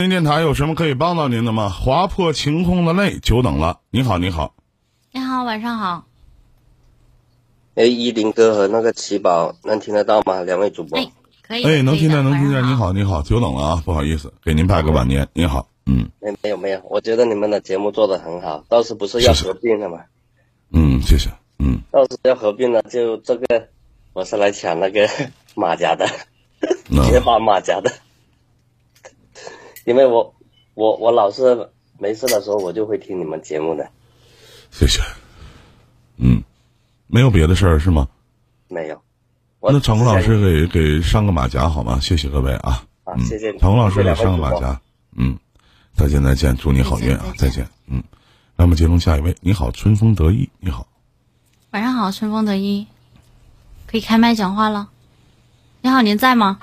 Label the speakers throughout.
Speaker 1: 您电台有什么可以帮到您的吗？划破晴空的泪，久等了。你好，你好，
Speaker 2: 你好，晚上好。
Speaker 3: 哎，依林哥和那个奇宝能听得到吗？两位主播。
Speaker 2: 哎，可以。
Speaker 1: 哎，能听见，能听见。你好，你好，久等了啊，不好意思，给您拜个晚年。你好，嗯
Speaker 3: 没没有没有，我觉得你们的节目做的很好，倒是不是要合并了吗？
Speaker 1: 嗯，谢谢，嗯，
Speaker 3: 倒是要合并了，就这个我是来抢那个 马甲的，
Speaker 1: 那
Speaker 3: 解绑马甲的，因为我我我老是没事的时候我就会听你们节目的，
Speaker 1: 谢谢，嗯，没有别的事儿是吗？
Speaker 3: 没有。
Speaker 1: 那场工老师给给上个马甲好吗？谢谢各位啊，嗯，
Speaker 3: 啊谢谢
Speaker 1: 场工老师给上个马甲，嗯，再见再见，祝你好运啊，再
Speaker 2: 见，
Speaker 1: 嗯，那么接通下一位，你好，春风得意，你好，
Speaker 2: 晚上好，春风得意，可以开麦讲话了。你好，您在吗？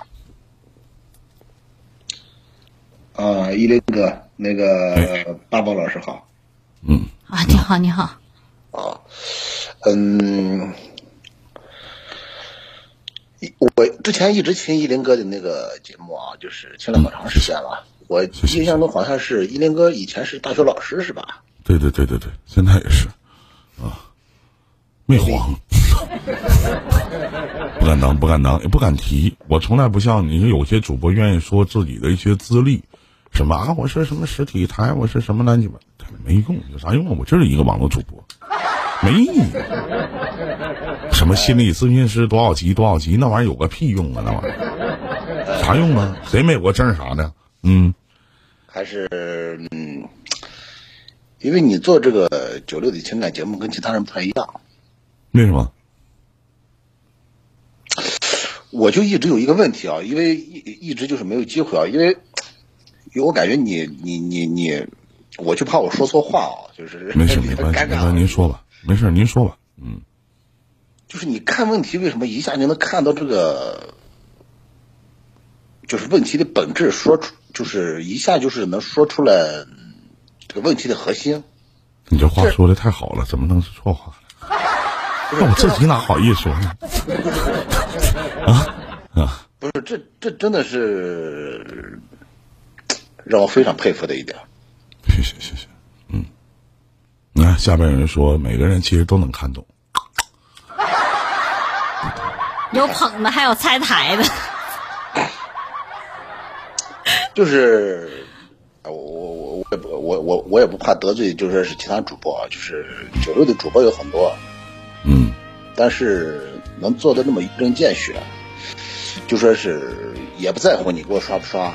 Speaker 4: 啊，依林哥，那个大宝老师好。
Speaker 1: 嗯，
Speaker 2: 啊，你好，你好。
Speaker 4: 啊，嗯，一我之前一直听依林哥的那个节目啊，就是听了好长时间了。我印象中好像是依林哥以前是大学老师是吧？
Speaker 1: 对对对对对，现在也是，啊，没黄，不敢当，不敢当，也不敢提。我从来不像你有些主播愿意说自己的一些资历，什么啊，我是什么实体台，我是什么乱七八，没用，有啥用啊？我就是一个网络主播，没意义。什么心理咨询师多少级多少级，那玩意儿有个屁用啊？那玩意儿啥用啊？谁没有过证啥的？嗯，
Speaker 4: 还是嗯，因为你做这个九六的情感节目跟其他人不太一样，
Speaker 1: 为什么？
Speaker 4: 我就一直有一个问题啊，因为一一直就是没有机会啊，因为我感觉你你你你，我就怕我说错话啊，就是
Speaker 1: 没事，没关系，
Speaker 4: 尴尬
Speaker 1: 没关系，您说吧，没事，您说吧。嗯，
Speaker 4: 就是你看问题为什么一下就能看到这个，就是问题的本质，说出就是一下就是能说出来嗯这个问题的核心。
Speaker 1: 你这话说的太好了，怎么能是错话呢？那我自己哪好意思说呢？
Speaker 4: 不是，这这真的是让我非常佩服的一点。
Speaker 1: 谢谢，谢谢。嗯，你看下边有人说，每个人其实都能看懂。
Speaker 2: 有捧的，还有拆台的。
Speaker 4: 就是，呃我我我也不我我我也不怕得罪，就说是其他主播啊，就是九六的主播有很多，
Speaker 1: 嗯，
Speaker 4: 但是能做的那么一针见血，就说是也不在乎你给我刷不刷，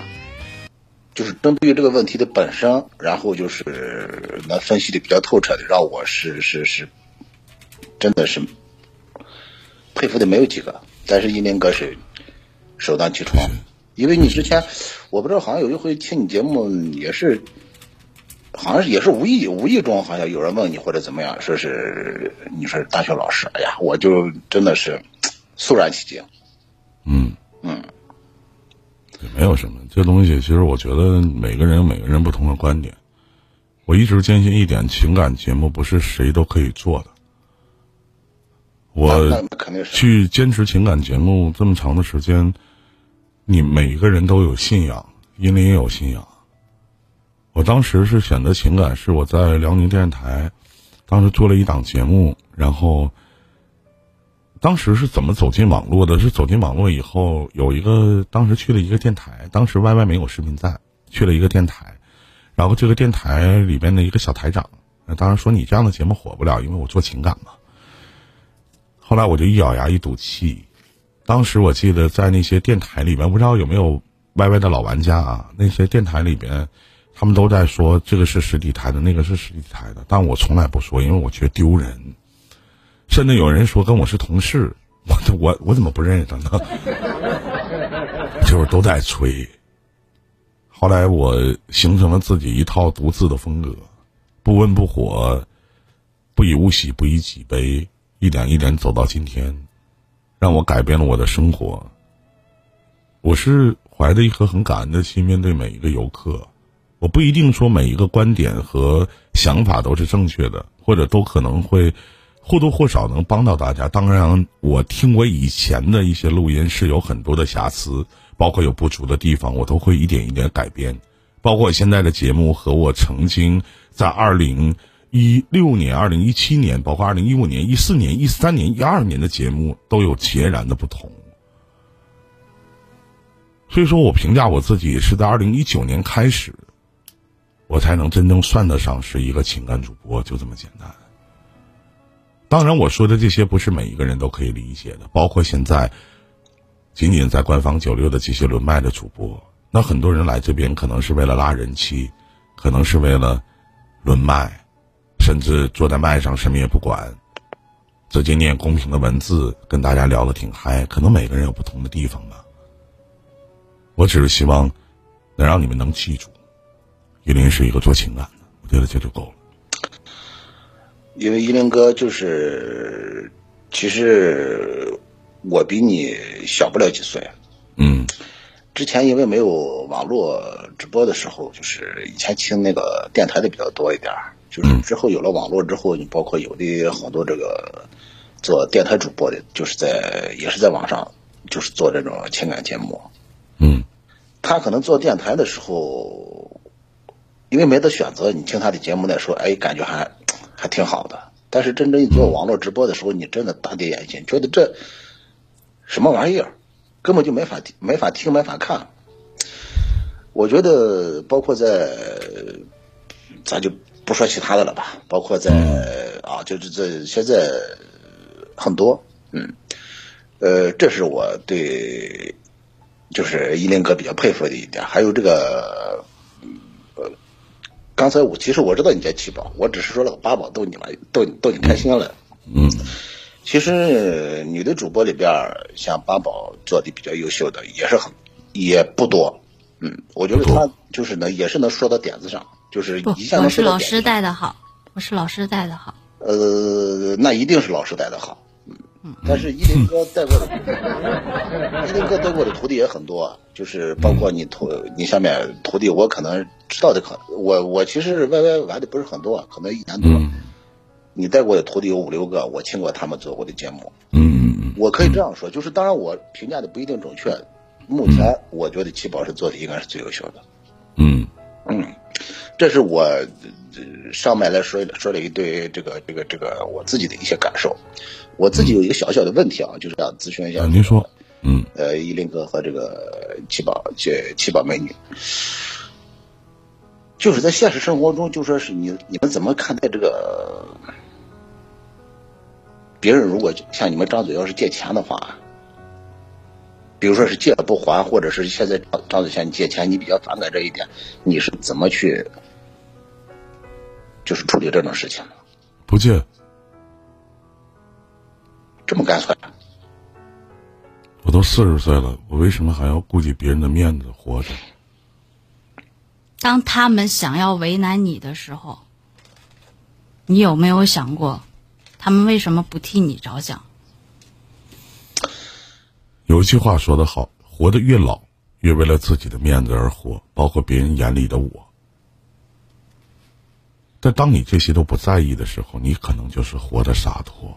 Speaker 4: 就是针对于这个问题的本身，然后就是能分析的比较透彻的，让我是是是，真的是佩服的没有几个。但是一林哥是首当其冲，因为你之前我不知道，好像有一回听你节目也是。好像也是无意无意中，好像有人问你或者怎么样，说是你说是大学老师，哎呀，我就真的是肃然起敬。
Speaker 1: 嗯
Speaker 4: 嗯，
Speaker 1: 也没有什么，这东西其实我觉得每个人有每个人不同的观点。我一直坚信一点，情感节目不是谁都可以做的。我去坚持情感节目这么长的时间，你每个人都有信仰，因为也有信仰。我当时是选择情感，是我在辽宁电视台，当时做了一档节目，然后当时是怎么走进网络的？是走进网络以后，有一个当时去了一个电台，当时 Y Y 没有视频在，去了一个电台，然后这个电台里边的一个小台长，当然说你这样的节目火不了，因为我做情感嘛。后来我就一咬牙一赌气，当时我记得在那些电台里边，不知道有没有 Y Y 的老玩家啊？那些电台里边，他们都在说这个是实体台的，那个是实体台的，但我从来不说，因为我觉得丢人。甚至有人说跟我是同事，我我我怎么不认识他呢？就是都在吹。后来我形成了自己一套独自的风格，不温不火，不以物喜，不以己悲，一点一点走到今天，让我改变了我的生活。我是怀着一颗很感恩的心面对每一个游客，我不一定说每一个观点和想法都是正确的，或者都可能会或多或少能帮到大家。当然，我听我以前的一些录音是有很多的瑕疵，包括有不足的地方，我都会一点一点改变，包括我现在的节目和我曾经在二零一六年、二零一七年，包括二零一五年、一四年、一三年、一二年的节目都有截然的不同。所以说我评价我自己是在二零一九年开始，我才能真正算得上是一个情感主播，就这么简单。当然，我说的这些不是每一个人都可以理解的，包括现在仅仅在官方九六的这些轮麦的主播，那很多人来这边可能是为了拉人气，可能是为了轮麦，甚至坐在麦上什么也不管，直接念公屏的文字跟大家聊的挺嗨。可能每个人有不同的地方吧。我只是希望能让你们能记住，玉林是一个做情感的，我觉得这就够了。
Speaker 4: 因为依林哥就是，其实我比你小不了几岁。
Speaker 1: 嗯
Speaker 4: 之前因为没有网络直播的时候，就是以前听那个电台的比较多一点儿就是之后有了网络之后，你包括有的好多这个做电台主播的，就是在也是在网上，就是做这种情感节目。
Speaker 1: 嗯
Speaker 4: 他可能做电台的时候，因为没得选择，你听他的节目来说，哎，感觉还还挺好的。但是真正一做网络直播的时候，你真的大跌眼镜，觉得这什么玩意儿，根本就没法听、没法听、没法看。我觉得，包括在，咱就不说其他的了吧，包括在啊，就是这现在很多，嗯，呃，这是我对就是依林哥比较佩服的一点，还有这个，刚才我其实我知道你在七宝，我只是说了个八宝逗你玩，逗你逗你开心了。
Speaker 1: 嗯
Speaker 4: 其实女的主播里边儿，像八宝做的比较优秀的也是很也不多，嗯，我觉得她就是能也是能说到点子上，就是
Speaker 2: 不
Speaker 4: 一下，
Speaker 2: 我是老师
Speaker 4: 能说到点子上。
Speaker 2: 带的好，我是老师带的好。
Speaker 4: 呃，那一定是老师带的好。嗯，但是依林哥带过的，依林哥带过的徒弟也很多，就是包括你徒你下面徒弟，我可能知道的可我我其实 YY 玩的不是很多，可能一年多。
Speaker 1: 嗯
Speaker 4: 你带过的徒弟有五六个，我听过他们做过的节目。
Speaker 1: 嗯嗯
Speaker 4: 我可以这样说，就是当然我评价的不一定准确，目前我觉得七宝是做的应该是最优秀的。
Speaker 1: 嗯
Speaker 4: 嗯，这是我呃上面来说说了一堆这个这个这个我自己的一些感受。我自己有一个小小的问题啊，就是想咨询一下、
Speaker 1: 啊，您说，嗯
Speaker 4: 呃，依林哥和这个七宝这七宝美女，就是在现实生活中，就说是你你们怎么看待这个？别人如果向你们张嘴要是借钱的话，比如说是借了不还，或者是现在张张嘴向你借钱，你比较反感这一点，你是怎么去就是处理这种事情的？
Speaker 1: 不借，
Speaker 4: 这么干脆？
Speaker 1: 我都四十岁了，我为什么还要顾及别人的面子活着？
Speaker 2: 当他们想要为难你的时候，你有没有想过，他们为什么不替你着想？
Speaker 1: 有一句话说得好，活得越老，越为了自己的面子而活，包括别人眼里的我。但当你这些都不在意的时候，你可能就是活得洒脱。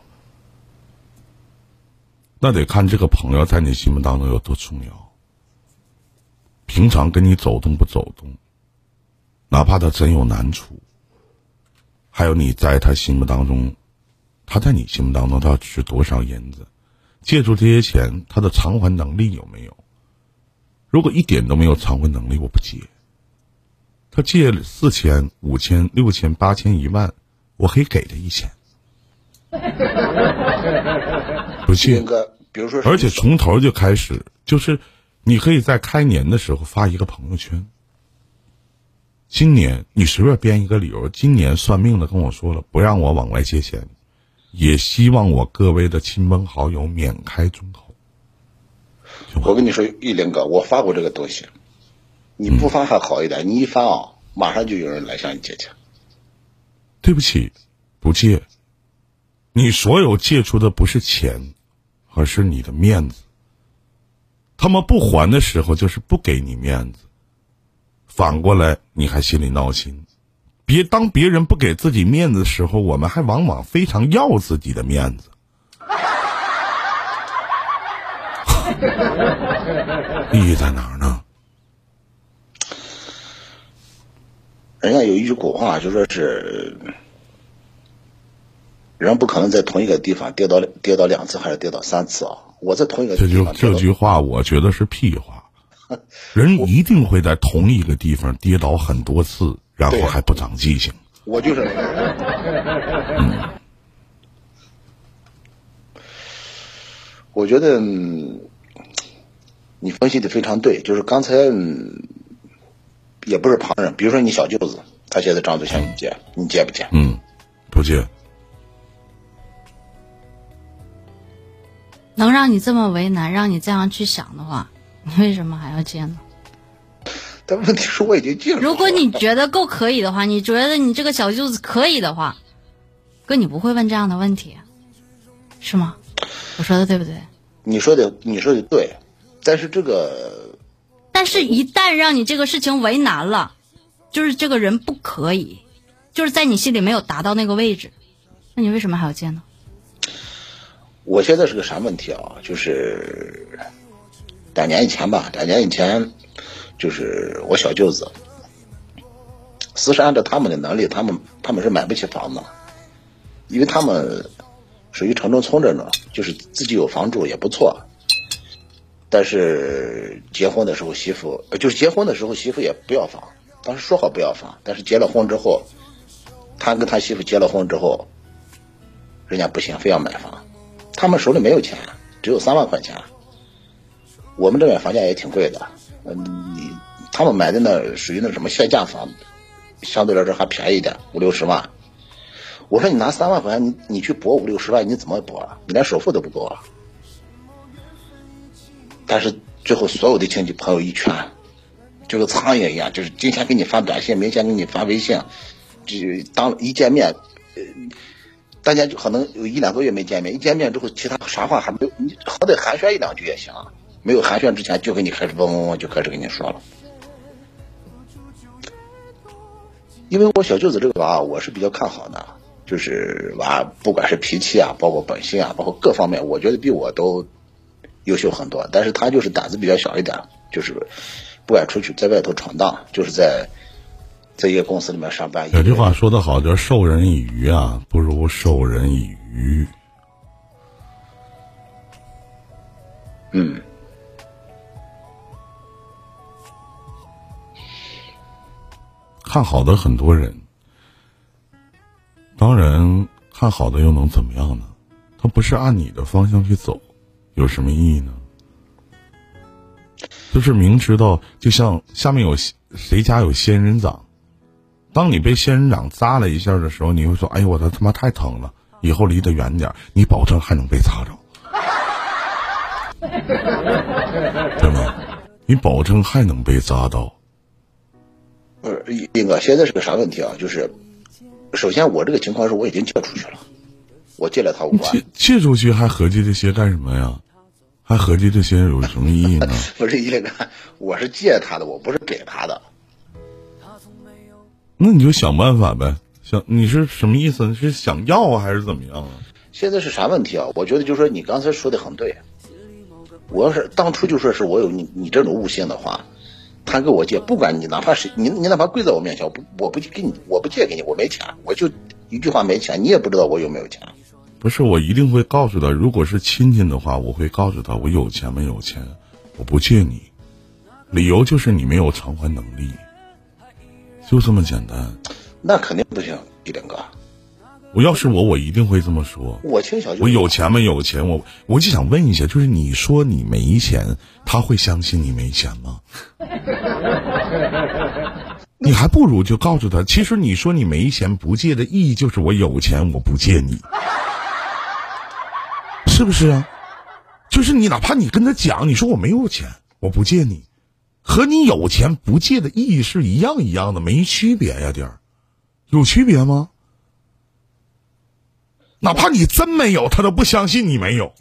Speaker 1: 那得看这个朋友在你心目当中有多重要。平常跟你走动不走动，哪怕他真有难处，还有你在他心目当中，他在你心目当中他要值多少银子？借助这些钱，他的偿还能力有没有？如果一点都没有偿还能力，我不借。他借四千、五千、六千、八千、一万，我可以给他一千，不借。
Speaker 4: 比如说
Speaker 1: 而且从头就开始，就是你可以在开年的时候发一个朋友圈。今年你随便编一个理由，今年算命的跟我说了，不让我往外借钱，也希望我各位的亲朋好友免开尊口。
Speaker 4: 我跟你说，玉林哥，我发过这个东西，你不发还好一点，你一发啊，马上就有人来向你借钱。
Speaker 1: 对不起，不借。你所有借出的不是钱，而是你的面子。他们不还的时候，就是不给你面子。反过来，你还心里闹心。别当别人不给自己面子的时候，我们还往往非常要自己的面子。意义在哪儿呢？
Speaker 4: 人家有一句古话，就说是人不可能在同一个地方跌倒跌倒两次，还是跌倒三次啊！我在同一个
Speaker 1: 这就这句话，我觉得是屁话。人一定会在同一个地方跌倒很多次，然后还不长记性。
Speaker 4: 我就是那个人。我觉得嗯你分析的非常对，就是刚才嗯也不是旁人，比如说你小舅子，他现在张嘴向你借，你借不借？
Speaker 1: 嗯，不借。
Speaker 2: 能让你这么为难，让你这样去想的话，你为什么还要借呢？
Speaker 4: 但问题是我已经借了。
Speaker 2: 如果你觉得够可以的话，你觉得你这个小舅子可以的话，哥你不会问这样的问题，是吗？我说的对不对？
Speaker 4: 你说的你说的对，但是这个
Speaker 2: 但是，一旦让你这个事情为难了，就是这个人不可以，就是在你心里没有达到那个位置，那你为什么还要借呢？
Speaker 4: 我现在是个啥问题啊？就是两年以前吧，两年以前，就是我小舅子，其实按照他们的能力，他们他们是买不起房子，因为他们属于城中村这种，就是自己有房住也不错。但是结婚的时候，媳妇就是结婚的时候，媳妇也不要房，当时说好不要房，但是结了婚之后，他跟他媳妇结了婚之后，人家不行，非要买房。他们手里没有钱，只有三万块钱。我们这边房价也挺贵的，嗯，你他们买的那属于那什么限价房，相对来说还便宜点，五六十万。我说你拿三万块钱，你你去搏五六十万，你怎么搏啊？你连首付都不够啊！但是最后所有的亲戚朋友一圈，就跟苍蝇一样，就是今天给你发短信，明天给你发微信，就当一见面，呃，大家就可能有一两个月没见面，一见面之后，其他啥话还没有，你好歹寒暄一两句也行，没有寒暄之前就给你开始嗡嗡嗡就开始跟你说了。因为我小舅子这个娃，我是比较看好的，就是娃不管是脾气啊，包括本性啊，包括各方面，我觉得比我都优秀很多。但是他就是胆子比较小一点，就是不敢出去在外头闯荡，就是在在一个公司里面上班。
Speaker 1: 有句话说得好，叫“授人以鱼啊，不如授人以渔”。
Speaker 4: 嗯，
Speaker 1: 看好的很多人，当然看好的又能怎么样呢？他不是按你的方向去走，有什么意义呢？就是明知道，就像下面有谁家有仙人掌，当你被仙人掌扎了一下的时候，你会说：“哎呦，我的他妈太疼了，以后离得远点儿。”你保证还能被扎着，对吗？你保证还能被扎到。
Speaker 4: 不是斌哥，现在是个啥问题啊？就是首先我这个情况是我已经借出去了，我借了他五万
Speaker 1: 借，借出去还合计这些干什么呀？还合计这些有什么意义呢？
Speaker 4: 不是一个，我是借他的，我不是给他的。
Speaker 1: 那你就想办法呗。想你是什么意思？你是想要啊，还是怎么样啊？
Speaker 4: 现在是啥问题啊？我觉得就说你刚才说的很对，我要是当初就说是我有你你这种悟性的话，他给我借，不管你哪怕是你你哪怕跪在我面前，我不我不给你，我不借给你，我没钱，我就一句话没钱，你也不知道我有没有钱。
Speaker 1: 不是，我一定会告诉他，如果是亲戚的话，我会告诉他我有钱没有钱，我不借你，理由就是你没有偿还能力，就这么简单。
Speaker 4: 那肯定不行，一林哥，
Speaker 1: 我要是我，我一定会这么说。
Speaker 4: 我亲小舅，
Speaker 1: 我有钱没有钱，我我就想问一下，就是你说你没钱，他会相信你没钱吗？你还不如就告诉他，其实你说你没钱不借的意义就是我有钱我不借你，是不是啊？就是你哪怕你跟他讲，你说我没有钱我不借你，和你有钱不借的意义是一样一样的，没区别呀，弟儿，有区别吗？哪怕你真没有，他都不相信你没有。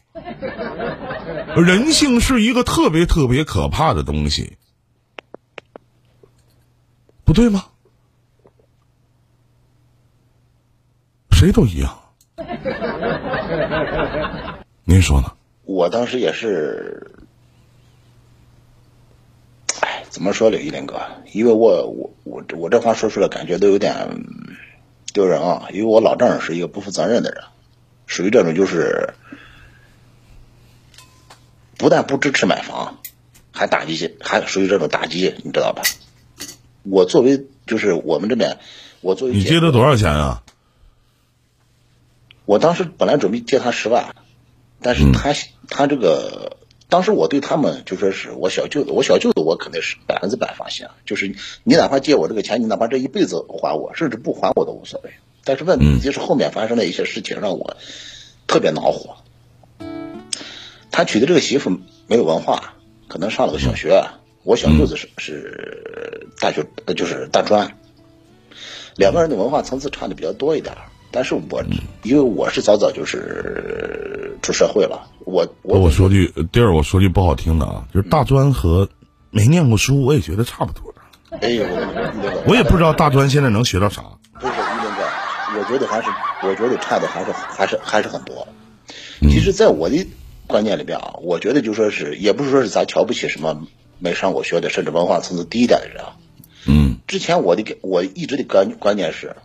Speaker 1: 人性是一个特别特别可怕的东西，不对吗？谁都一样。您说呢？
Speaker 4: 我当时也是，哎，怎么说呢，一林哥？因为我我我我这话说出来，感觉都有点丢人啊。因为我老丈人是一个不负责任的人，属于这种就是不但不支持买房，还打击，还属于这种打击，你知道吧？我作为就是我们这边，我作为
Speaker 1: 你借他多少钱啊？
Speaker 4: 我当时本来准备借他十万，但是他、他这个当时我对他们就说是我小舅子，我小舅子我肯定是百分之百放心啊，就是你哪怕借我这个钱，你哪怕这一辈子还我，甚至不还我都无所谓。但是问题就是后面发生的一些事情让我特别恼火。他娶的这个媳妇没有文化，可能上了个小学，我小舅子是是大学，呃就是大专，两个人的文化层次差的比较多一点儿。但是我因为我是早早就是出社会了，我我
Speaker 1: 我说句第二，我说句不好听的啊，就是大专和没念过书，我也觉得差不多。
Speaker 4: 哎呦，我
Speaker 1: 我也不知道大专现在能学到啥。
Speaker 4: 不是一林哥，我觉得还是我觉得差的还是还是还是很多。其实，在我的观念里边啊，我觉得就说是也不是说是咱瞧不起什么没上过学的，甚至文化层次低一点的人啊。
Speaker 1: 嗯
Speaker 4: 之前我的我一直的观观念是，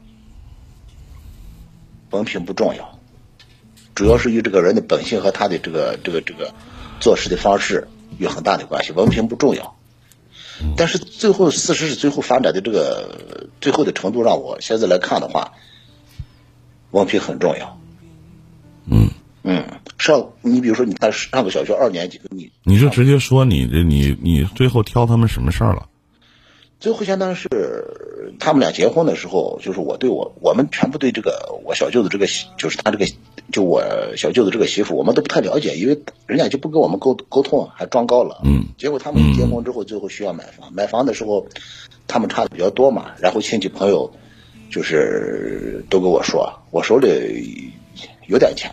Speaker 4: 文凭不重要，主要是与这个人的本性和他的这个这个这个做事的方式有很大的关系。文凭不重要，但是最后事实是最后发展的这个最后的程度，让我现在来看的话，文凭很重要。
Speaker 1: 嗯，
Speaker 4: 嗯，上你比如说，你看上个小学二年级，你
Speaker 1: 你就直接说你的你你最后挑他们什么事儿了？
Speaker 4: 最后相当于是他们俩结婚的时候，就是我对我我们全部对这个我小舅子这个媳就是他这个就我小舅子这个媳妇，我们都不太了解，因为人家就不跟我们沟沟通，还装高冷。
Speaker 1: 嗯
Speaker 4: 结果他们一结婚之后，最后需要买房，买房的时候他们差的比较多嘛，然后亲戚朋友就是都跟我说，我手里有点钱，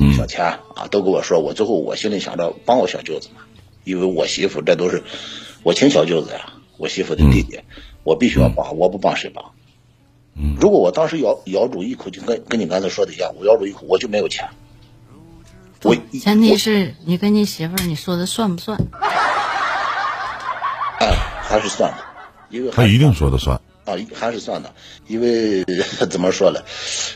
Speaker 1: 嗯
Speaker 4: 小钱啊，都跟我说，我最后我心里想着帮我小舅子嘛，因为我媳妇这都是我亲小舅子呀，我媳妇的弟弟，我必须要帮，我不帮谁帮？
Speaker 1: 嗯
Speaker 4: 如果我当时咬咬住一口，就跟跟你刚才说的一样，我咬住一口，我就没有钱。我
Speaker 2: 前提是你跟你媳妇儿你说的算不算？
Speaker 4: 哎还是算的，因为
Speaker 1: 他一定说的算。
Speaker 4: 啊，还是算的，因为 怎么说呢，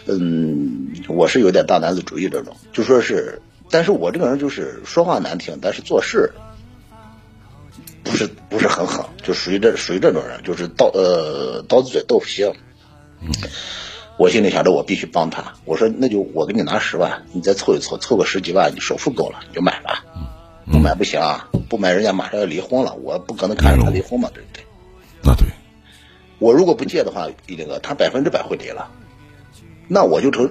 Speaker 4: 嗯，我是有点大男子主义这种，就说是，但是我这个人就是说话难听，但是做事不是不是很狠，就属于这属于这种人，就是刀呃刀子嘴豆腐心。我心里想着我必须帮他，我说那就我给你拿十万，你再凑一凑，凑个十几万，你首付够了你就买吧，不买不行啊，不买人家马上要离婚了，我不可能看着他离婚嘛，对不对？
Speaker 1: 那对，
Speaker 4: 我如果不借的话，一林哥他百分之百会离了，那我就成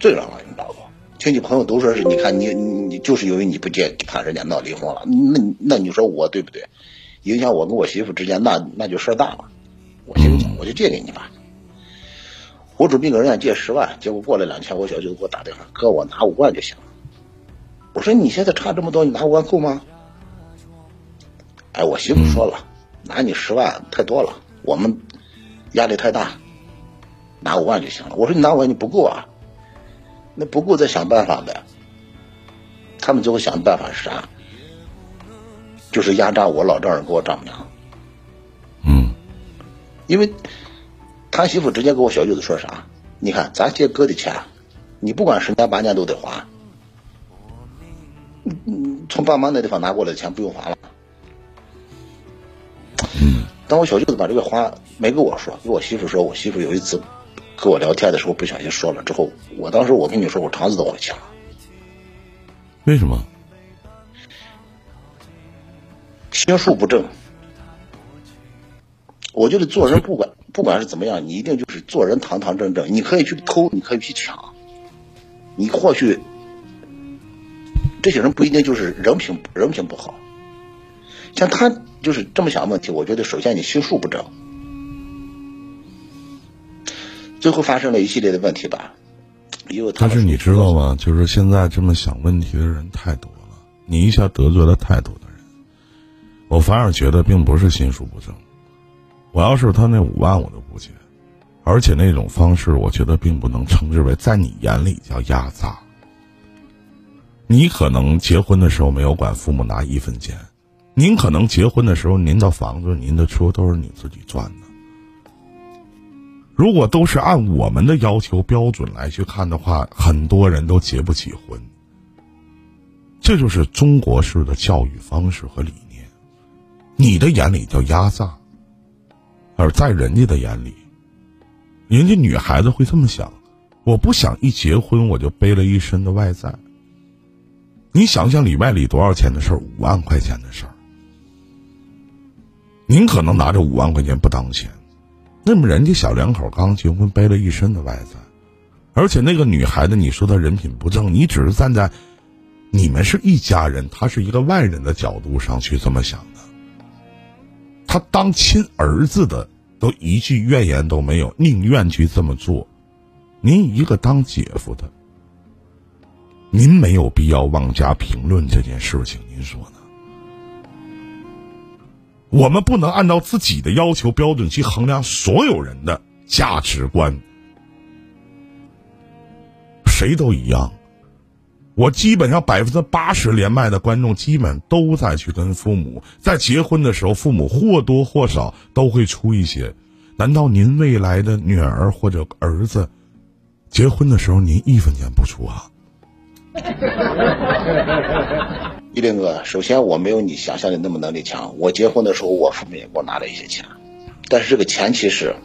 Speaker 4: 罪人了，你知道不？亲戚朋友都说是，你看你你你就是因为你不借，怕人家闹离婚了，那那你说我对不对？影响我跟我媳妇之间，那那就事儿大了。我心里想，我就借给你吧。我准备给人家借十万，结果过了两天，我小舅子给我打电话，哥，我拿五万就行了。我说你现在差这么多，你拿五万够吗？哎，我媳妇说了，拿你十万太多了，我们压力太大，拿五万就行了。我说你拿五万你不够啊，那不够再想办法呗。他们最后想的办法是啥？就是压榨我老丈人给我丈母娘，
Speaker 1: 嗯
Speaker 4: 因为他媳妇直接跟我小舅子说啥？你看咱借哥的钱，你不管十年八年都得还。嗯，从爸妈那地方拿过来的钱不用还了。
Speaker 1: 嗯
Speaker 4: 当我小舅子把这个话没跟我说，跟我媳妇说，我媳妇有一次跟我聊天的时候不小心说了之后，我当时我跟你说，我肠子都往起了。
Speaker 1: 为什么？
Speaker 4: 心术不正。我觉得做人不管不管是怎么样，你一定就是做人堂堂正正。你可以去偷，你可以去抢，你或许这些人不一定就是人品人品不好。像他就是这么想问题，我觉得首先你心术不正，最后发生了一系列的问题吧。因为他们
Speaker 1: 但是你知道吗？就是现在这么想问题的人太多了，你一下得罪了太多的人。我反而觉得并不是心术不正，我要是他那五万我都不借，而且那种方式我觉得并不能称之为在你眼里叫压榨。你可能结婚的时候没有管父母拿一分钱，您可能结婚的时候，您的房子、您的车都是你自己赚的。如果都是按我们的要求标准来去看的话，很多人都结不起婚。这就是中国式的教育方式和理念。你的眼里叫压榨，而在人家的眼里，人家女孩子会这么想：我不想一结婚我就背了一身的外债。你想想里外里多少钱的事儿？五万块钱的事儿。您可能拿着五万块钱不当钱，那么人家小两口刚结婚背了一身的外债，而且那个女孩子，你说她人品不正，你只是站在你们是一家人，她是一个外人的角度上去这么想的。他当亲儿子的都一句怨言都没有，宁愿去这么做。您一个当姐夫的，您没有必要妄加评论这件事情，您说呢？我们不能按照自己的要求标准去衡量所有人的价值观，谁都一样。我基本上百分之八十连麦的观众，基本都在去跟父母在结婚的时候，父母或多或少都会出一些。难道您未来的女儿或者儿子结婚的时候，您一分钱不出啊？
Speaker 4: 一林哥，首先我没有你想象的那么能力强。我结婚的时候，我父母也给我拿了一些钱，但是这个前提是，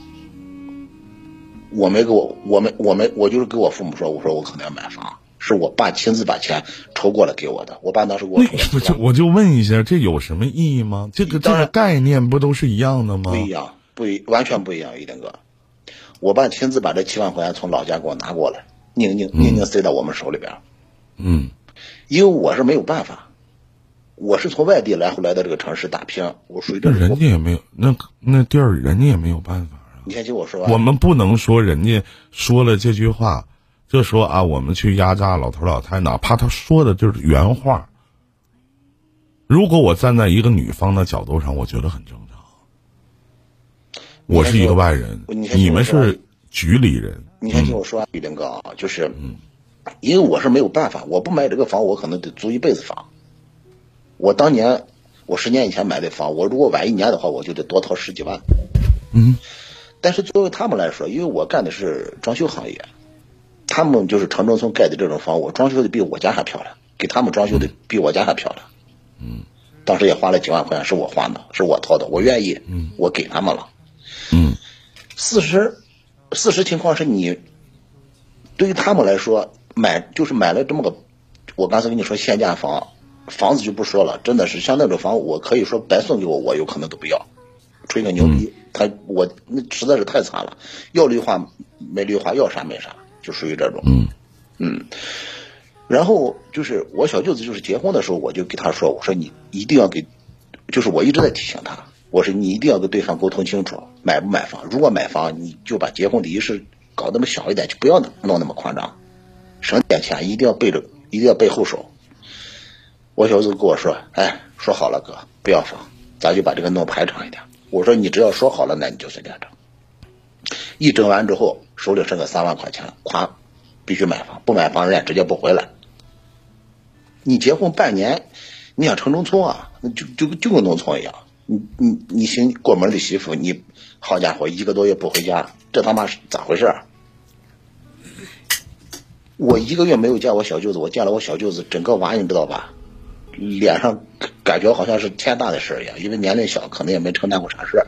Speaker 4: 我没给我，我没，我没，我就是给我父母说，我说我可能要买房，是我爸亲自把钱筹过来给我的。我爸当时给我
Speaker 1: 那就我就问一下，这有什么意义吗？这个这个概念不都是一样的吗？
Speaker 4: 不一样，不一完全不一样，一林哥，我爸亲自把这七万块钱从老家给我拿过来，宁宁宁宁塞到我们手里边。
Speaker 1: 嗯，
Speaker 4: 因为我是没有办法。我是从外地来回来到这个城市打拼，我属于这。
Speaker 1: 人家也没有，那那地儿人家也没有办法啊。
Speaker 4: 你先听我说。
Speaker 1: 我们不能说人家说了这句话，就说啊，我们去压榨老头老太，哪怕他说的就是原话。如果我站在一个女方的角度上，我觉得很正常。我是一个外人，你们是局里人。
Speaker 4: 你先听我说，玉林哥啊，就是，嗯因为我是没有办法，我不买这个房，我可能得租一辈子房。我当年，我十年以前买的房，我如果晚一年的话，我就得多掏十几万。
Speaker 1: 嗯，
Speaker 4: 但是作为他们来说，因为我干的是装修行业，他们就是城中村盖的这种房，我装修的比我家还漂亮，给他们装修的比我家还漂亮。
Speaker 1: 嗯，
Speaker 4: 当时也花了几万块钱，是我花的，是我掏的，我愿意，
Speaker 1: 嗯，
Speaker 4: 我给他们了。
Speaker 1: 嗯，
Speaker 4: 事实，事实情况是你，对于他们来说，买就是买了这么个，我刚才跟你说限价房。房子就不说了，真的是像那种房，我可以说白送给我，我有可能都不要。吹个牛逼，他我那实在是太惨了，要绿化没绿化，要啥没啥，就属于这种。
Speaker 1: 嗯
Speaker 4: 嗯。然后就是我小舅子，就是结婚的时候，我就给他说，我说你一定要给，就是我一直在提醒他，我说你一定要跟对方沟通清楚，买不买房。如果买房，你就把结婚的仪式搞那么小一点，就不要弄那么夸张，省点钱，一定要背着，一定要背后手。我小舅子跟我说：“哎，说好了，哥，不要房，咱就把这个弄排场一点。”我说：“你只要说好了，那你就随便整。”一整完之后，手里剩个三万块钱，咵，必须买房，不买房人家直接不回来。你结婚半年，你想城中村啊，那就就就跟农村一样。你你你新过门的媳妇，你好家伙，一个多月不回家，这他妈是咋回事？我一个月没有见我小舅子，我见了我小舅子，整个娃你知道吧？脸上感觉好像是天大的事儿一样，因为年龄小，可能也没承担过啥事儿，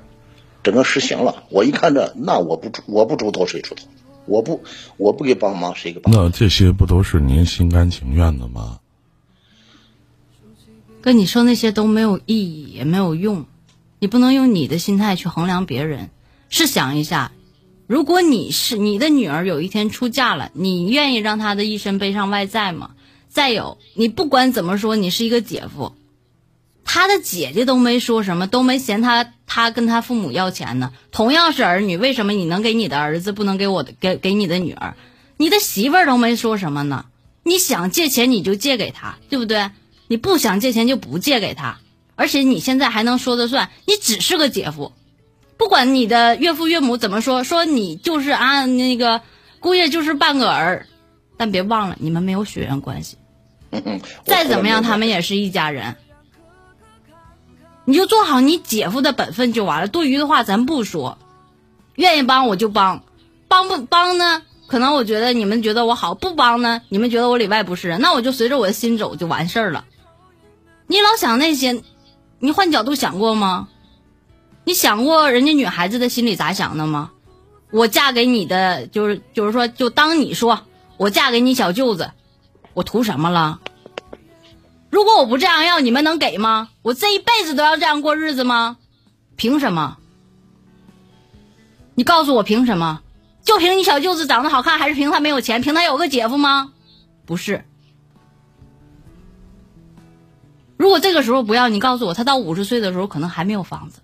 Speaker 4: 整个实行了。我一看这，那我不我不出头谁出头？我不我不给帮忙谁给帮忙？
Speaker 1: 那这些不都是您心甘情愿的吗？
Speaker 2: 跟你说那些都没有意义，也没有用。你不能用你的心态去衡量别人。试想一下，如果你是你的女儿有一天出嫁了，你愿意让她的一生背上外债吗？再有，你不管怎么说，你是一个姐夫，他的姐姐都没说什么，都没嫌他，他跟他父母要钱呢。同样是儿女，为什么你能给你的儿子，不能给我，给给你的女儿？你的媳妇儿都没说什么呢？你想借钱你就借给他，对不对？你不想借钱就不借给他。而且你现在还能说得算，你只是个姐夫，不管你的岳父岳母怎么说，说你就是啊那个姑爷就是半个儿，但别忘了你们没有血缘关系。再怎么样，他们也是一家人。你就做好你姐夫的本分就完了，多余的话咱不说。愿意帮我就帮，帮不帮呢？可能我觉得你们觉得我好，不帮呢，你们觉得我里外不是人，那我就随着我的心走就完事儿了。你老想那些，你换角度想过吗？你想过人家女孩子的心里咋想的吗？我嫁给你的，就是就是说，就当你说我嫁给你小舅子，我图什么了？如果我不这样要，你们能给吗？我这一辈子都要这样过日子吗？凭什么？你告诉我凭什么？就凭你小舅子长得好看，还是凭他没有钱？凭他有个姐夫吗？不是。如果这个时候不要，你告诉我，他到五十岁的时候可能还没有房子。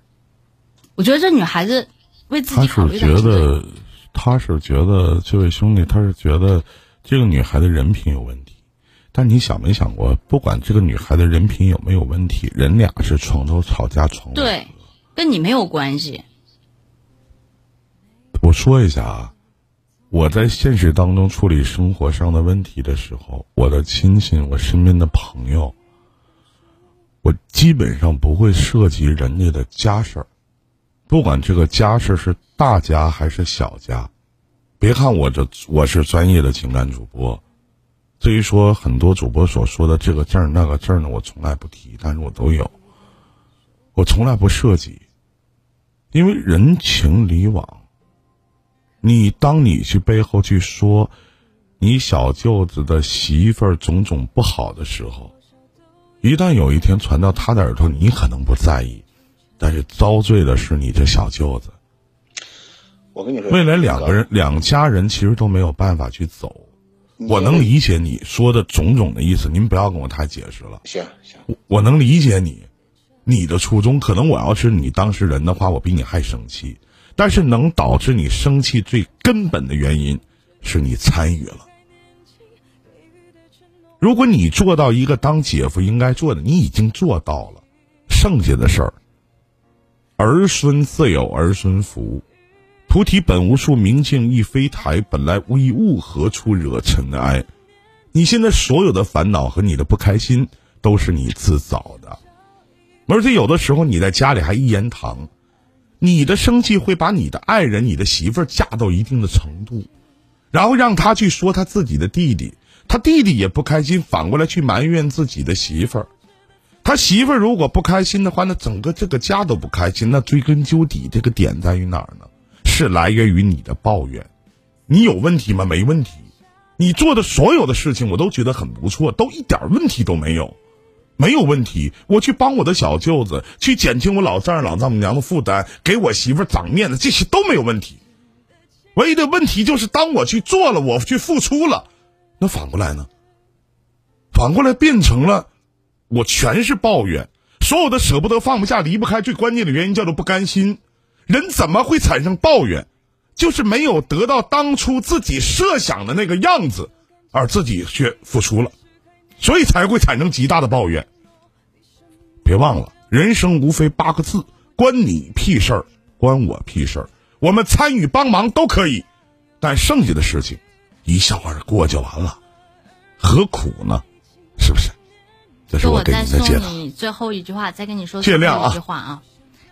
Speaker 2: 我觉得这女孩子为自己考虑
Speaker 1: 他是觉得，他是觉得这位兄弟，他是觉得这个女孩的人品有问题。但你想没想过，不管这个女孩的人品有没有问题，人俩是床头吵架床尾
Speaker 2: 对，跟你没有关系。
Speaker 1: 我说一下啊，我在现实当中处理生活上的问题的时候，我的亲戚、我身边的朋友，我基本上不会涉及人家的家事儿，不管这个家事是大家还是小家。别看我这我是专业的情感主播，至于说很多主播所说的这个证儿那个证儿呢，我从来不提，但是我都有，我从来不涉及，因为人情礼往。你当你去背后去说你小舅子的媳妇儿种种不好的时候，一旦有一天传到他的耳朵，你可能不在意，但是遭罪的是你这小舅子。
Speaker 4: 我跟你说，
Speaker 1: 未来两个人两家人其实都没有办法去走。我能理解你说的种种的意思，您不要跟我太解释了。
Speaker 4: 行行，
Speaker 1: 我我能理解你，你的初衷可能我要是你当事人的话，我比你还生气。但是能导致你生气最根本的原因，是你参与了。如果你做到一个当姐夫应该做的，你已经做到了，剩下的事儿，儿孙自有儿孙福，菩提本无树，明镜亦非台，本来无一物，何处惹尘埃？你现在所有的烦恼和你的不开心，都是你自找的，而且有的时候你在家里还一言堂。你的生气会把你的爱人、你的媳妇儿嫁到一定的程度，然后让他去说他自己的弟弟，他弟弟也不开心，反过来去埋怨自己的媳妇儿。他媳妇儿如果不开心的话，那整个这个家都不开心。那追根究底，这个点在于哪儿呢？是来源于你的抱怨。你有问题吗？没问题。你做的所有的事情，我都觉得很不错，都一点问题都没有。没有问题，我去帮我的小舅子，去减轻我老丈人老丈母娘的负担，给我媳妇长面子，这些都没有问题。唯一的问题就是，当我去做了，我去付出了，那反过来呢？反过来变成了我全是抱怨，所有的舍不得、放不下、离不开，最关键的原因叫做不甘心。人怎么会产生抱怨？就是没有得到当初自己设想的那个样子，而自己却付出了。所以才会产生极大的抱怨。别忘了，人生无非八个字：关你屁事儿，关我屁事儿。我们参与帮忙都可以，但剩下的事情一笑而过就完了，何苦呢？是不是？这是
Speaker 2: 我
Speaker 1: 给你的解答。
Speaker 2: 你最后一句话，再跟你说
Speaker 1: 最后
Speaker 2: 一句话啊！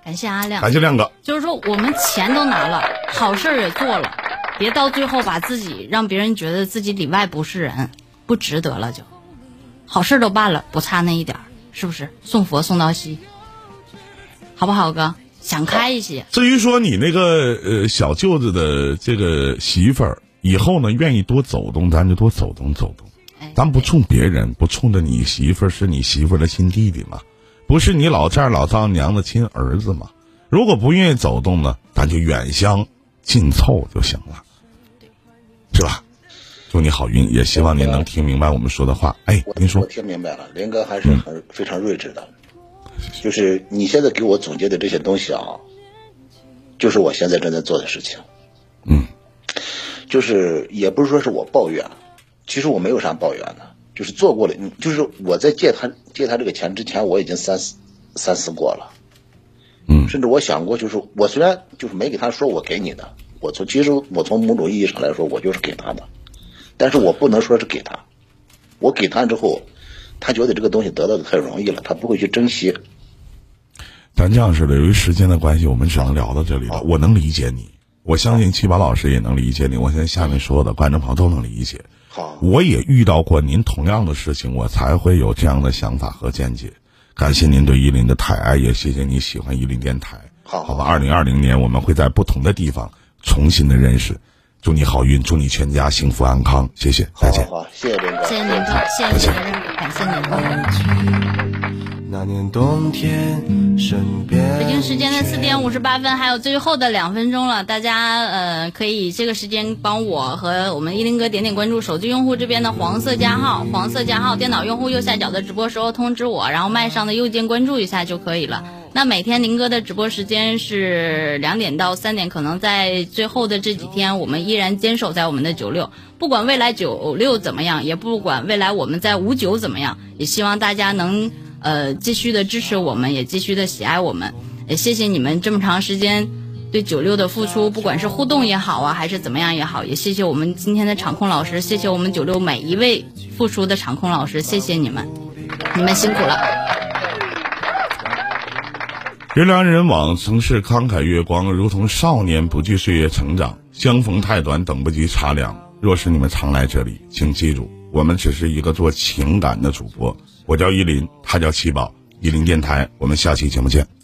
Speaker 2: 感谢阿亮，
Speaker 1: 感谢亮哥。
Speaker 2: 就是说，我们钱都拿了，好事也做了，别到最后把自己让别人觉得自己里外不是人，不值得了就。好事都办了，不差那一点儿，是不是？送佛送到西，好不好，哥？想开一些。
Speaker 1: 至于说你那个呃小舅子的这个媳妇儿，以后呢愿意多走动，咱就多走动走动。咱不冲别人，不冲着你媳妇儿是你媳妇儿的亲弟弟吗？不是你老丈人老丈母娘的亲儿子吗？如果不愿意走动呢，咱就远香近凑就行了，是吧？祝你好运，也希望您能听明白我们说的话。哎，您说，
Speaker 4: 我听明白了，林哥还是很非常睿智的。就是你现在给我总结的这些东西啊，就是我现在正在做的事情。
Speaker 1: 嗯，
Speaker 4: 就是也不是说是我抱怨，其实我没有啥抱怨的，就是做过了。就是我在借他借他这个钱之前，我已经三思三思过了。
Speaker 1: 嗯，
Speaker 4: 甚至我想过，就是我虽然就是没给他说我给你的，我从其实我从某种意义上来说，我就是给他的。但是我不能说是给他，我给他之后，他觉得这个东西得到的太容易了，他不会去珍惜。
Speaker 1: 咱这样式的，由于时间的关系，我们只能聊到这里了。我能理解你，我相信七宝老师也能理解你，我相信下面所有的观众朋友都能理解。
Speaker 4: 好，
Speaker 1: 我也遇到过您同样的事情，我才会有这样的想法和见解。感谢您对依林的抬爱，也谢谢你喜欢依林电台。
Speaker 4: 好
Speaker 1: 好吧，二零二零年我们会在不同的地方重新的认识。祝你好运，祝你全家幸福安康。谢谢，再见。
Speaker 4: 好，好，谢谢林哥，
Speaker 2: 谢谢您哥，谢谢您的认可，感谢您。
Speaker 5: 那年冬天，身边
Speaker 2: 北京时间的四点五十八分，还有最后的两分钟了，大家呃可以这个时间帮我和我们依林哥点点关注，手机用户这边的黄色加号，黄色加号，电脑用户右下角的直播时候通知我，然后麦上的右键关注一下就可以了。那每天林哥的直播时间是两点到三点，可能在最后的这几天，我们依然坚守在我们的九六，不管未来九六怎么样，也不管未来我们在五九怎么样，也希望大家能呃继续的支持我们，也继续的喜爱我们，也谢谢你们这么长时间对九六的付出，不管是互动也好啊，还是怎么样也好，也谢谢我们今天的场控老师，谢谢我们九六每一位付出的场控老师，谢谢你们，你们辛苦了。
Speaker 1: 人来人往，曾是慷慨月光，如同少年不惧岁月成长。相逢太短，等不及茶凉。若是你们常来这里，请记住，我们只是一个做情感的主播。我叫依林，他叫七宝，依林电台，我们下期节目见。